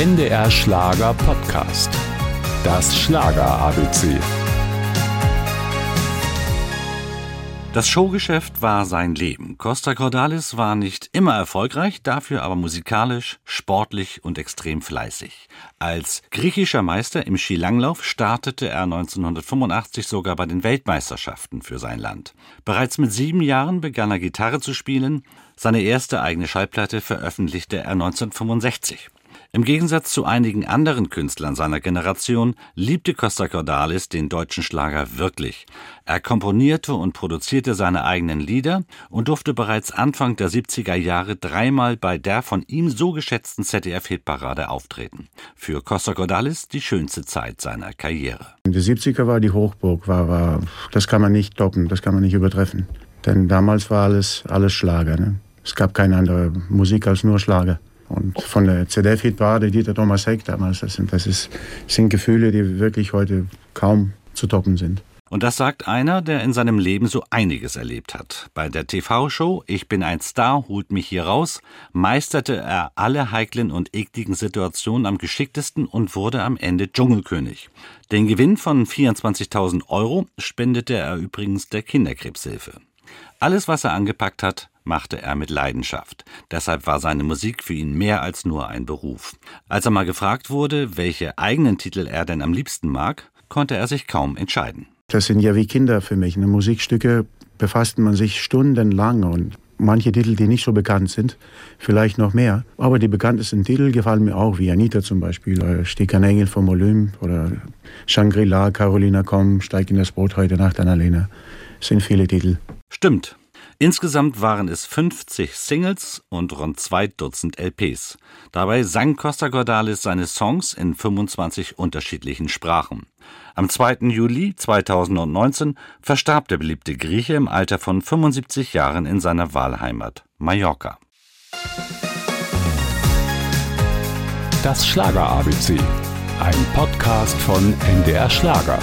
NDR Schlager Podcast. Das Schlager ABC. Das Showgeschäft war sein Leben. Costa Cordalis war nicht immer erfolgreich, dafür aber musikalisch, sportlich und extrem fleißig. Als griechischer Meister im Skilanglauf startete er 1985 sogar bei den Weltmeisterschaften für sein Land. Bereits mit sieben Jahren begann er Gitarre zu spielen. Seine erste eigene Schallplatte veröffentlichte er 1965. Im Gegensatz zu einigen anderen Künstlern seiner Generation liebte Costa Cordalis den deutschen Schlager wirklich. Er komponierte und produzierte seine eigenen Lieder und durfte bereits Anfang der 70er Jahre dreimal bei der von ihm so geschätzten ZDF-Hitparade auftreten. Für Costa Cordalis die schönste Zeit seiner Karriere. Die 70er war die Hochburg, war, war, das kann man nicht toppen, das kann man nicht übertreffen. Denn damals war alles, alles Schlager. Ne? Es gab keine andere Musik als nur Schlager. Und von der ZDF-Hitparade Dieter Thomas Heck damals, das sind, das ist, sind Gefühle, die wirklich heute kaum zu toppen sind. Und das sagt einer, der in seinem Leben so einiges erlebt hat. Bei der TV-Show Ich bin ein Star, holt mich hier raus, meisterte er alle heiklen und ekligen Situationen am geschicktesten und wurde am Ende Dschungelkönig. Den Gewinn von 24.000 Euro spendete er übrigens der Kinderkrebshilfe. Alles, was er angepackt hat, machte er mit Leidenschaft. Deshalb war seine Musik für ihn mehr als nur ein Beruf. Als er mal gefragt wurde, welche eigenen Titel er denn am liebsten mag, konnte er sich kaum entscheiden. Das sind ja wie Kinder für mich. In Musikstücke befasst man sich stundenlang und manche Titel, die nicht so bekannt sind, vielleicht noch mehr. Aber die bekanntesten Titel gefallen mir auch, wie Anita zum Beispiel, oder Stieg ein Engel vom Olymp oder Shangri-La, Carolina komm, steig in das Boot heute Nacht, Annalena. Es sind viele Titel. Stimmt. Insgesamt waren es 50 Singles und rund zwei Dutzend LPs. Dabei sang Costa Cordalis seine Songs in 25 unterschiedlichen Sprachen. Am 2. Juli 2019 verstarb der beliebte Grieche im Alter von 75 Jahren in seiner Wahlheimat Mallorca. Das Schlager ABC, ein Podcast von NDR Schlager.